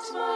It's my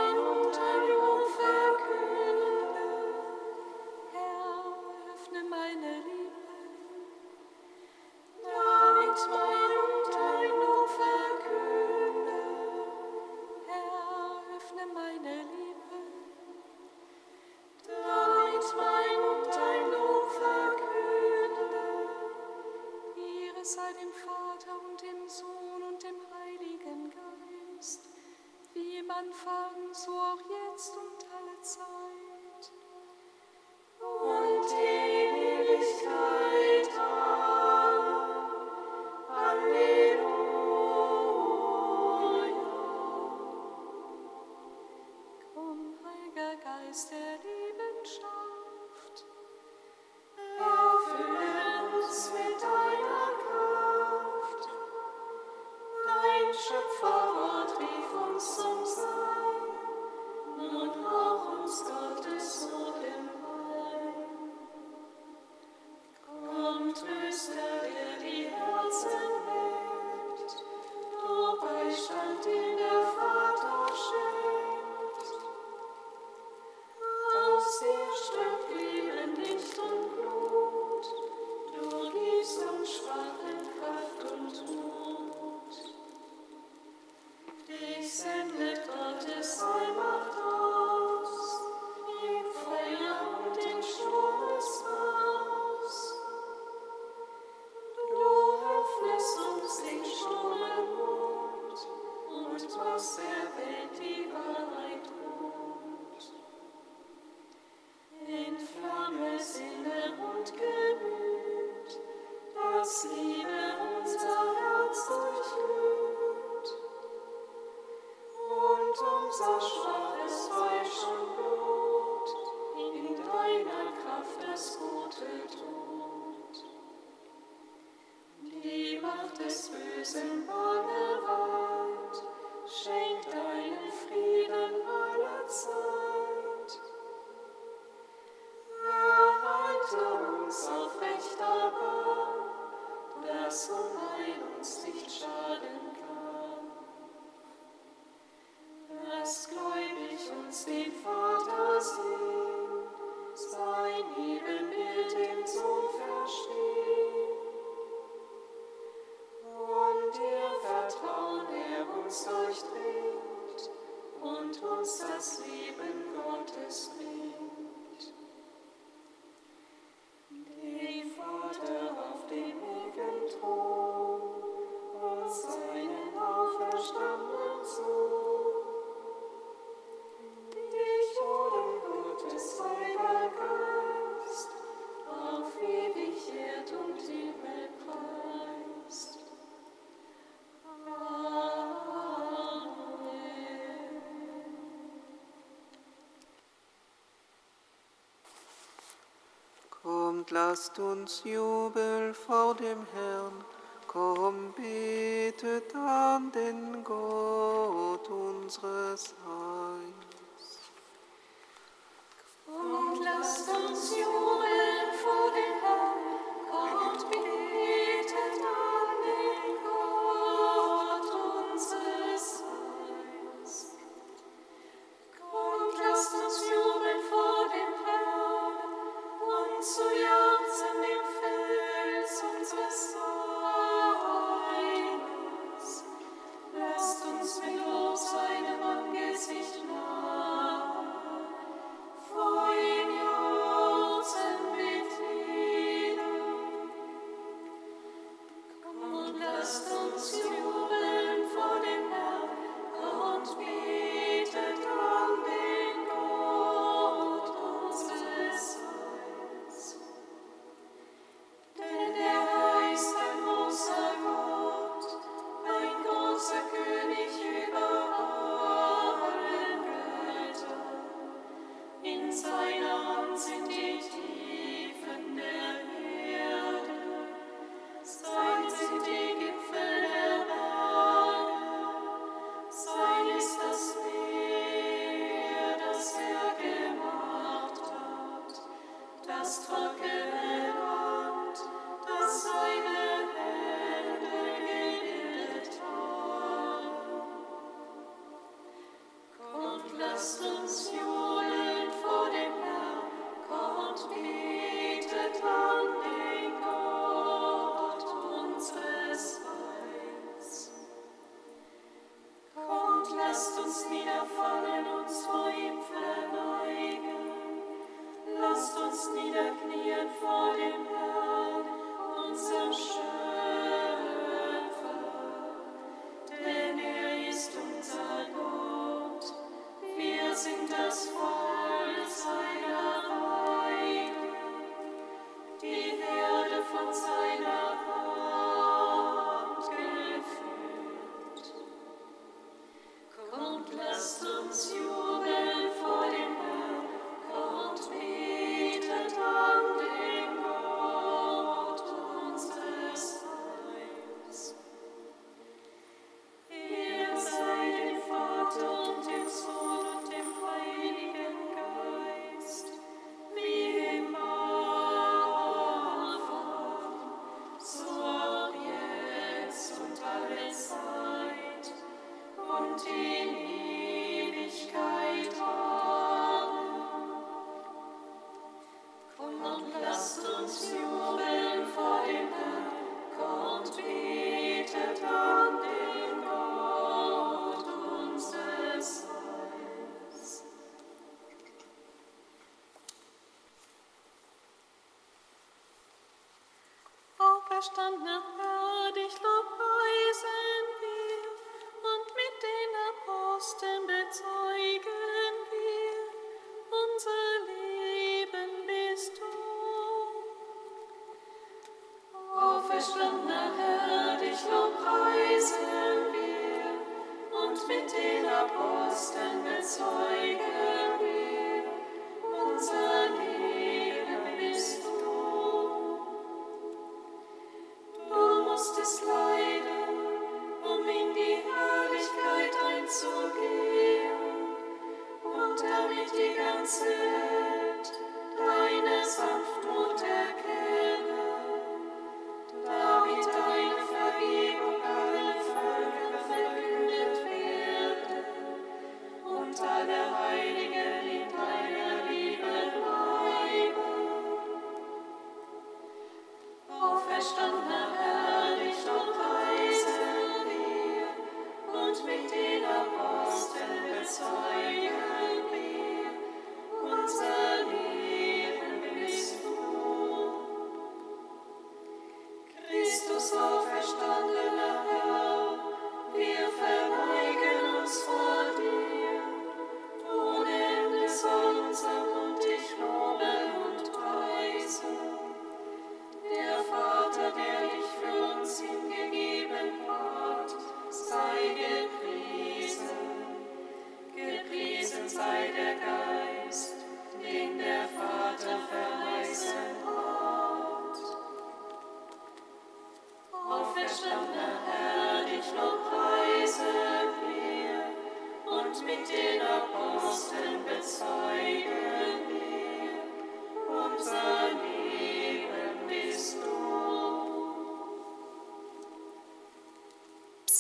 Lasst uns Jubel vor dem Herrn, komm, betet an den Gott unseres time.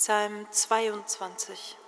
Psalm 22.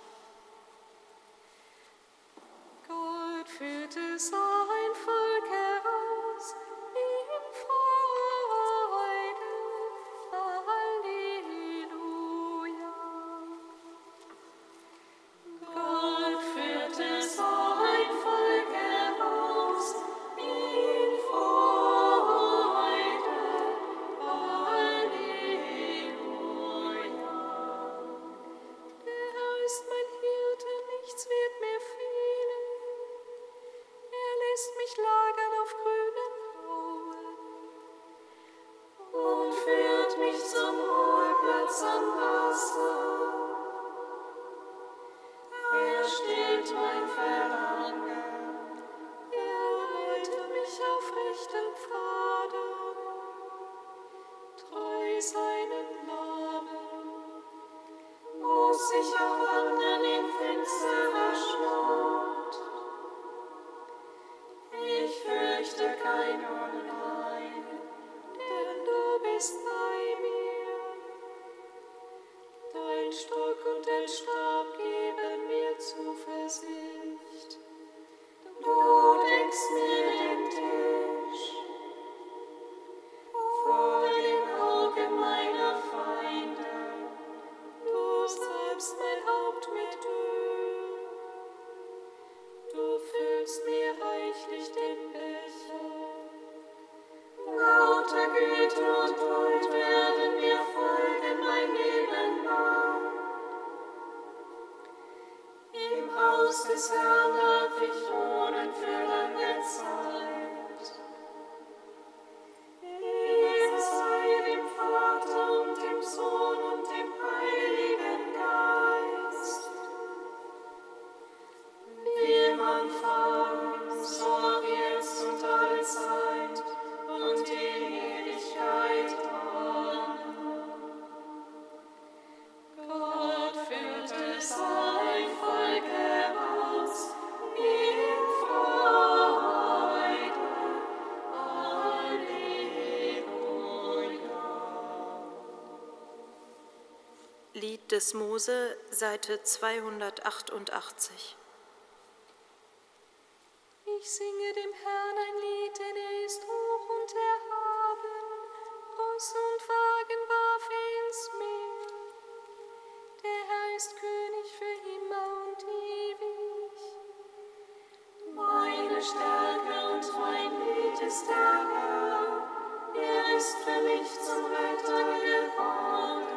des Herrn darf ich wohnen für lange Zeit. des Mose, Seite 288. Ich singe dem Herrn ein Lied, denn er ist hoch und erhaben. Ross und Wagen warf ins Meer. Der Herr ist König für immer und ewig. Meine Stärke und mein Lied ist der Herr. Er ist für mich zum Retter geworden.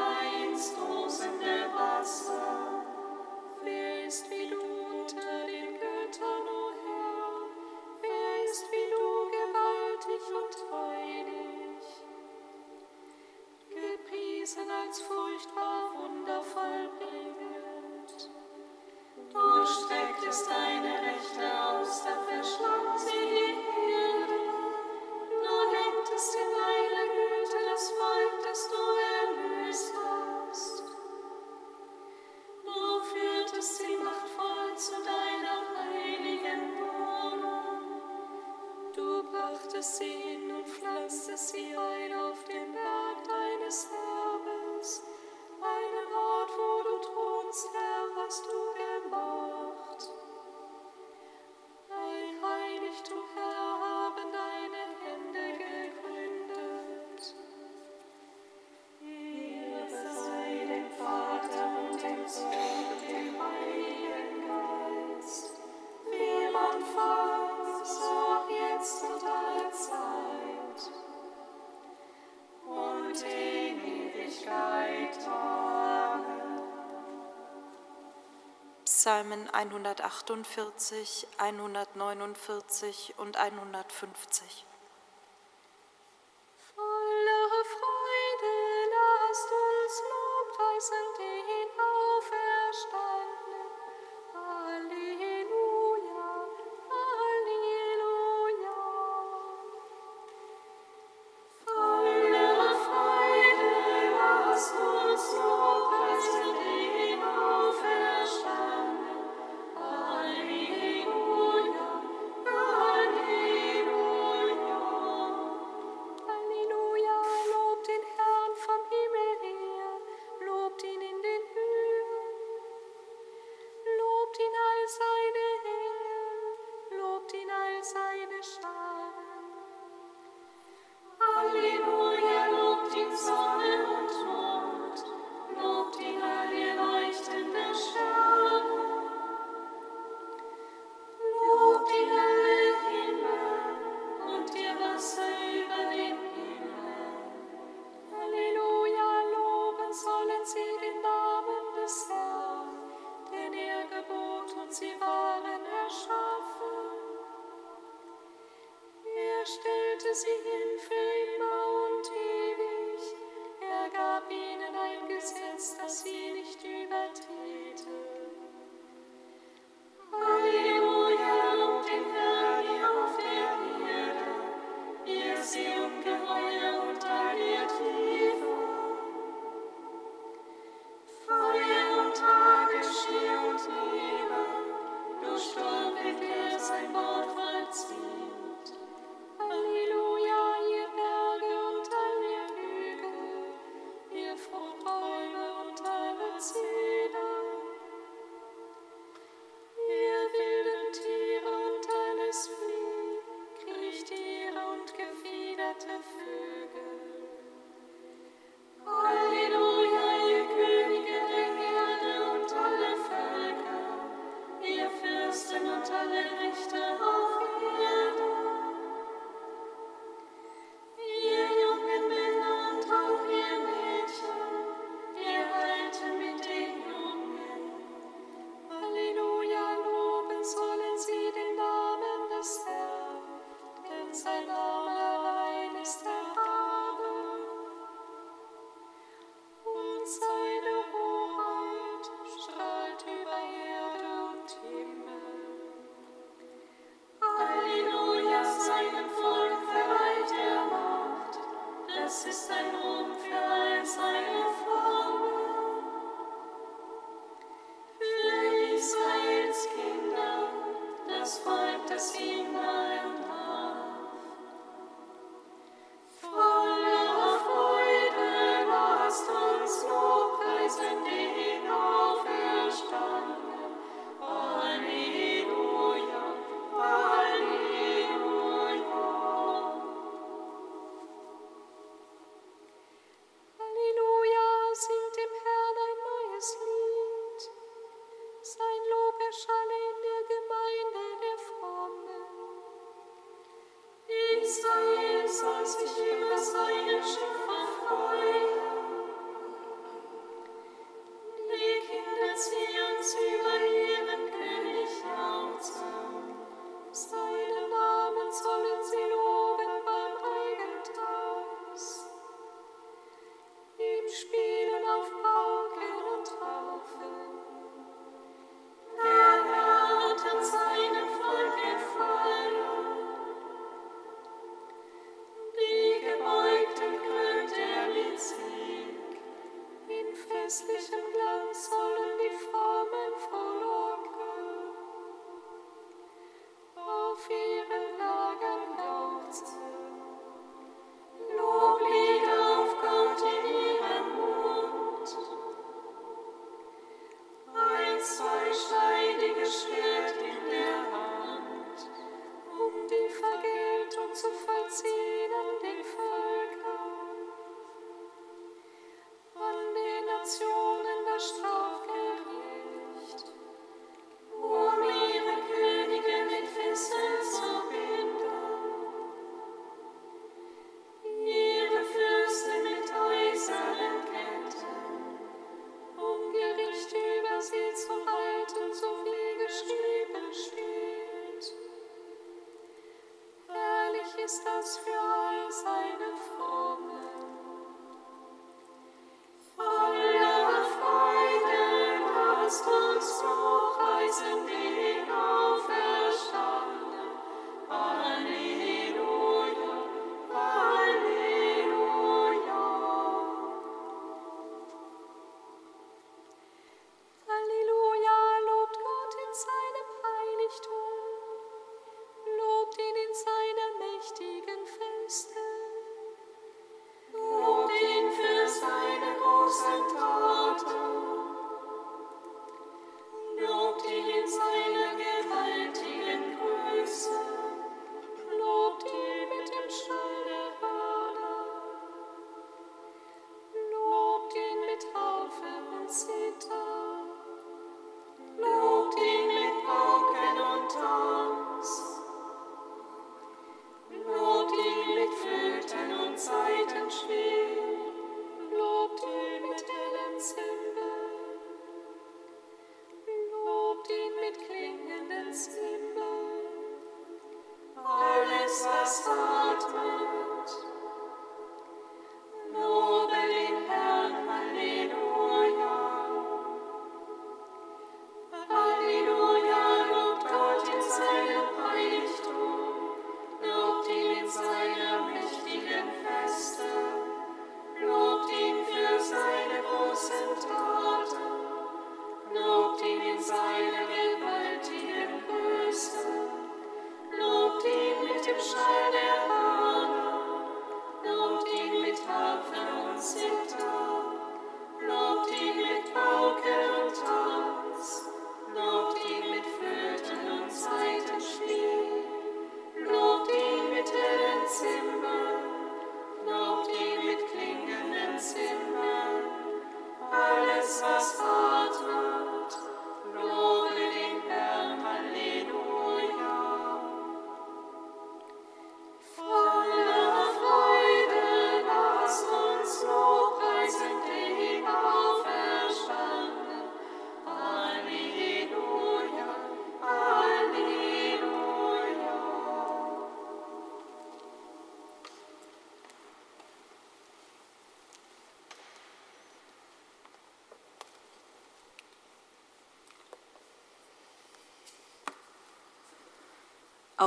als furchtbar wundervoll. Psalmen 148, 149 und 150.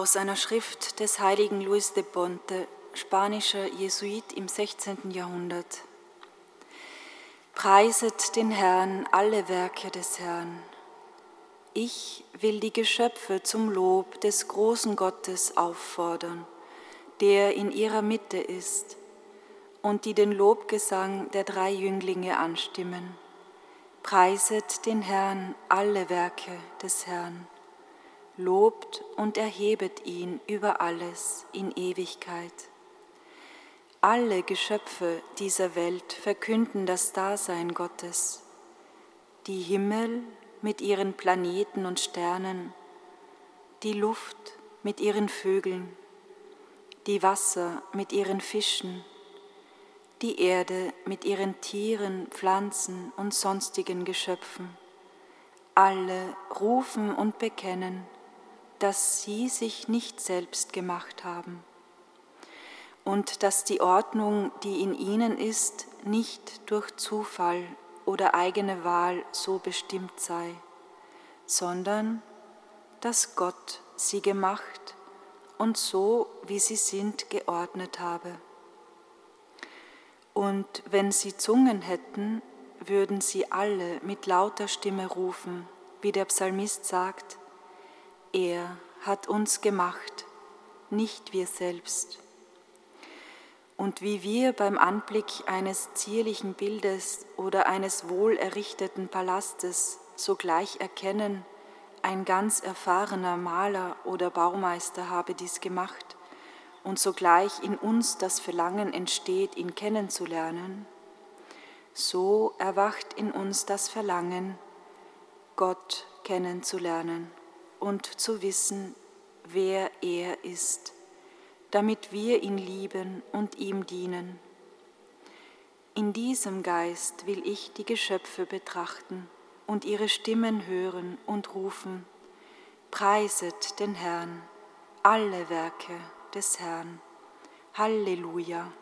Aus einer Schrift des heiligen Luis de Ponte, spanischer Jesuit im 16. Jahrhundert. Preiset den Herrn alle Werke des Herrn. Ich will die Geschöpfe zum Lob des großen Gottes auffordern, der in ihrer Mitte ist, und die den Lobgesang der drei Jünglinge anstimmen. Preiset den Herrn alle Werke des Herrn lobt und erhebet ihn über alles in Ewigkeit. Alle Geschöpfe dieser Welt verkünden das Dasein Gottes. Die Himmel mit ihren Planeten und Sternen, die Luft mit ihren Vögeln, die Wasser mit ihren Fischen, die Erde mit ihren Tieren, Pflanzen und sonstigen Geschöpfen. Alle rufen und bekennen, dass sie sich nicht selbst gemacht haben und dass die Ordnung, die in ihnen ist, nicht durch Zufall oder eigene Wahl so bestimmt sei, sondern dass Gott sie gemacht und so, wie sie sind, geordnet habe. Und wenn sie Zungen hätten, würden sie alle mit lauter Stimme rufen, wie der Psalmist sagt, er hat uns gemacht, nicht wir selbst. Und wie wir beim Anblick eines zierlichen Bildes oder eines wohlerrichteten Palastes sogleich erkennen, ein ganz erfahrener Maler oder Baumeister habe dies gemacht, und sogleich in uns das Verlangen entsteht, ihn kennenzulernen, so erwacht in uns das Verlangen, Gott kennenzulernen und zu wissen, wer er ist, damit wir ihn lieben und ihm dienen. In diesem Geist will ich die Geschöpfe betrachten und ihre Stimmen hören und rufen, Preiset den Herrn, alle Werke des Herrn. Halleluja.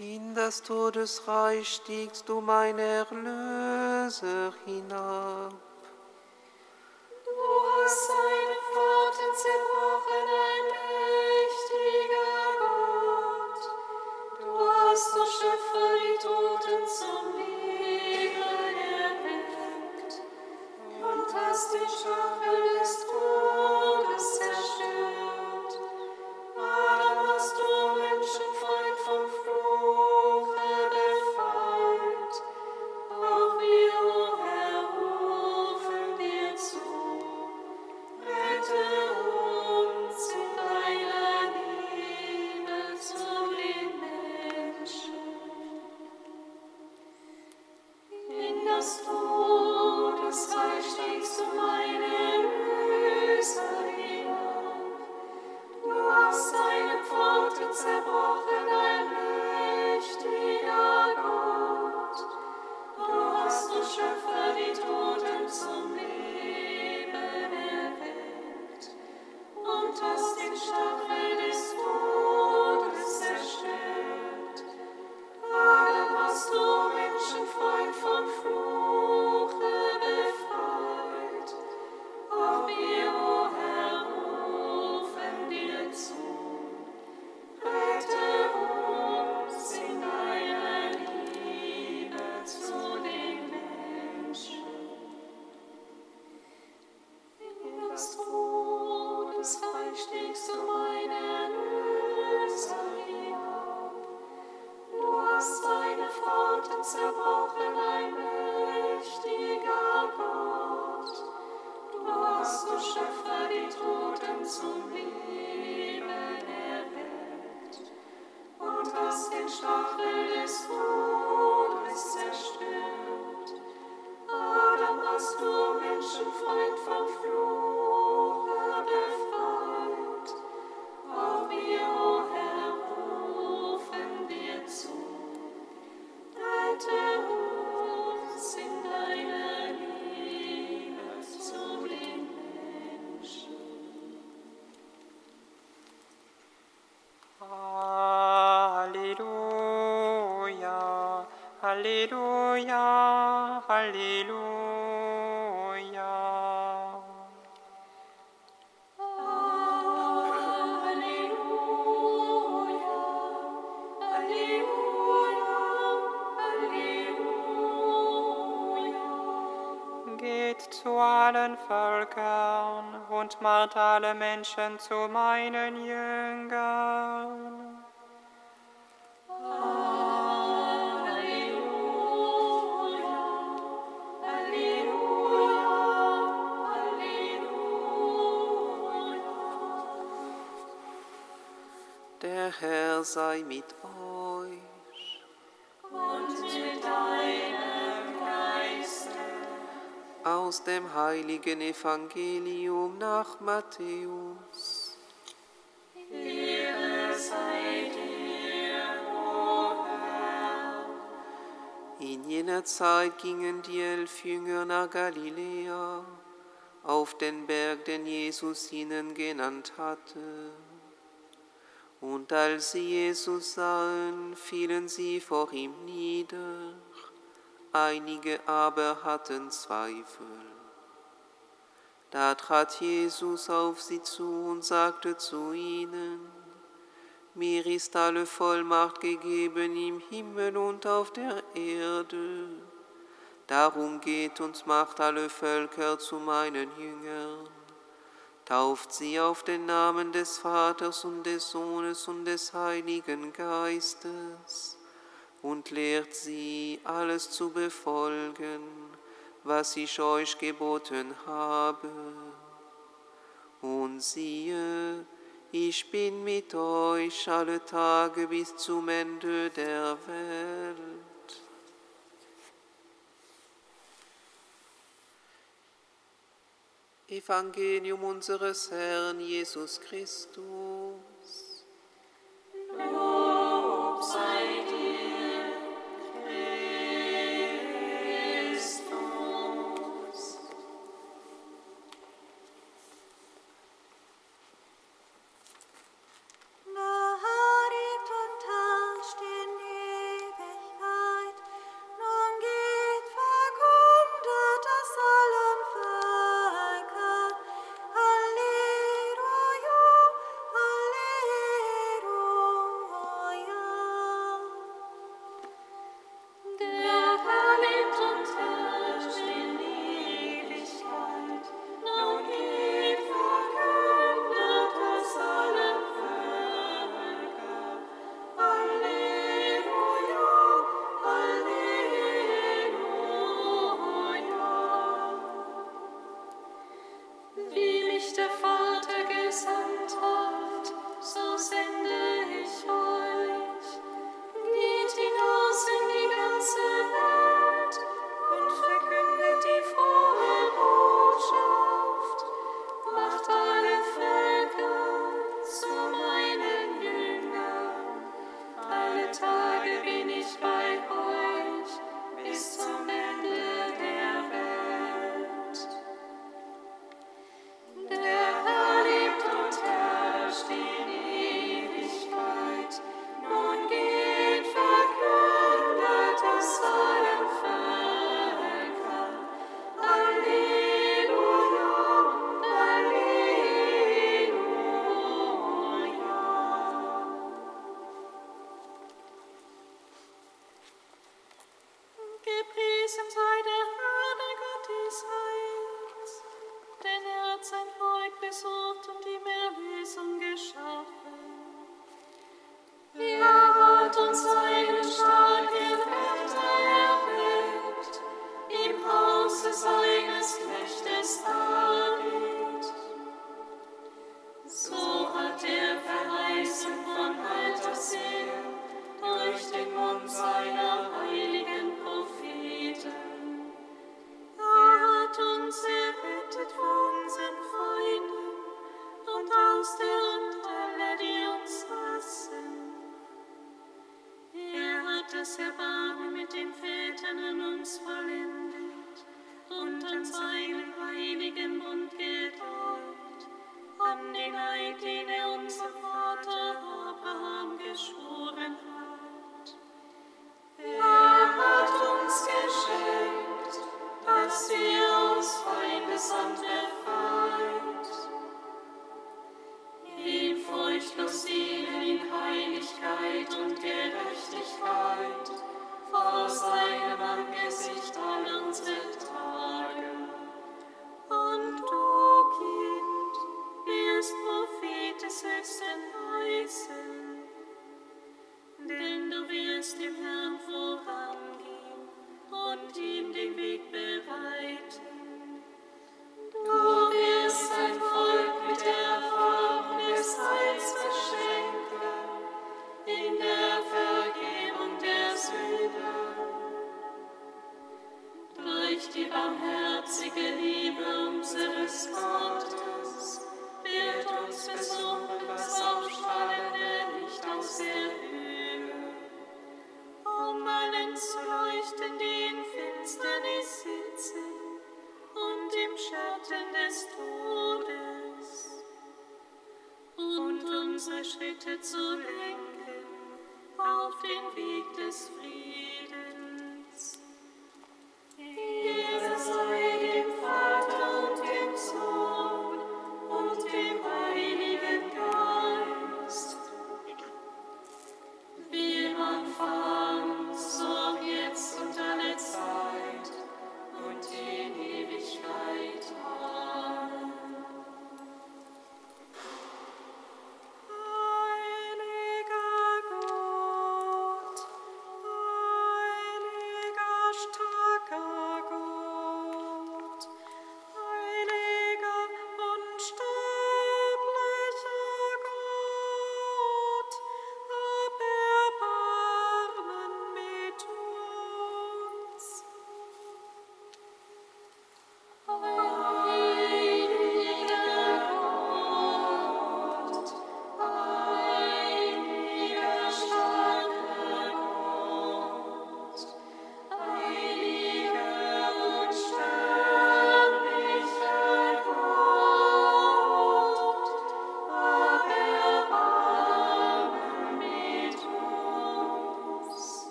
In das Todesreich stiegst du, mein Erlöser, hinab. Halleluja, Halleluja. Halleluja. zu allen Völkern und macht alle Menschen zu meinen Jüngern. Herr sei mit euch. Und mit deinem Geiste. Aus dem heiligen Evangelium nach Matthäus. Ehre sei dir, o Herr. In jener Zeit gingen die elf Jünger nach Galiläa, auf den Berg, den Jesus ihnen genannt hatte. Und als sie Jesus sahen, fielen sie vor ihm nieder. Einige aber hatten Zweifel. Da trat Jesus auf sie zu und sagte zu ihnen, mir ist alle Vollmacht gegeben im Himmel und auf der Erde. Darum geht und macht alle Völker zu meinen Jüngern tauft sie auf den Namen des Vaters und des Sohnes und des Heiligen Geistes und lehrt sie alles zu befolgen, was ich euch geboten habe. Und siehe, ich bin mit euch alle Tage bis zum Ende der Welt. Evangelium unseres Herrn Jesus Christus. Lob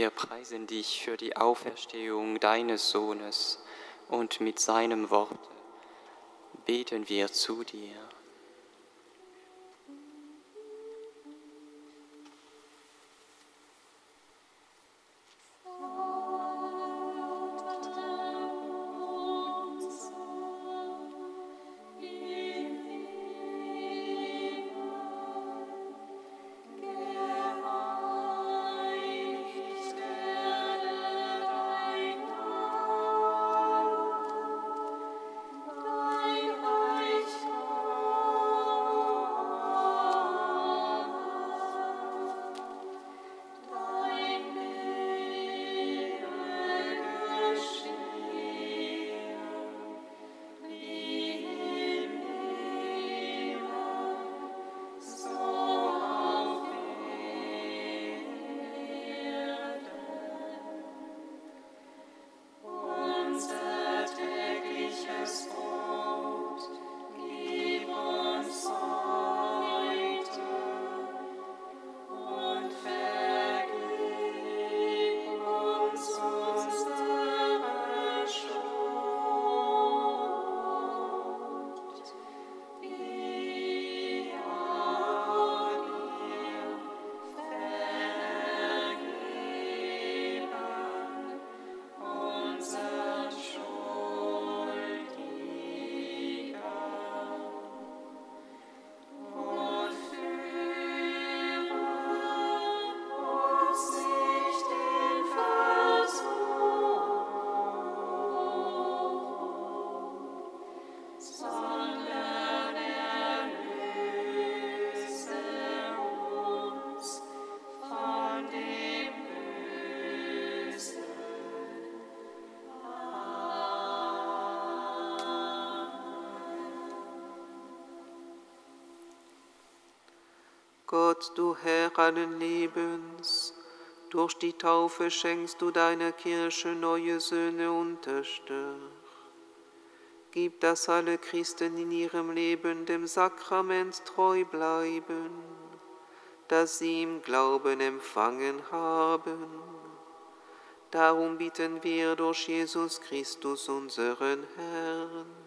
Wir preisen dich für die Auferstehung deines Sohnes und mit seinem Wort beten wir zu dir. Gott, du Herr allen Lebens, durch die Taufe schenkst du deiner Kirche neue Söhne unterstützt. Gib, dass alle Christen in ihrem Leben dem Sakrament treu bleiben, das sie im Glauben empfangen haben. Darum bitten wir durch Jesus Christus, unseren Herrn.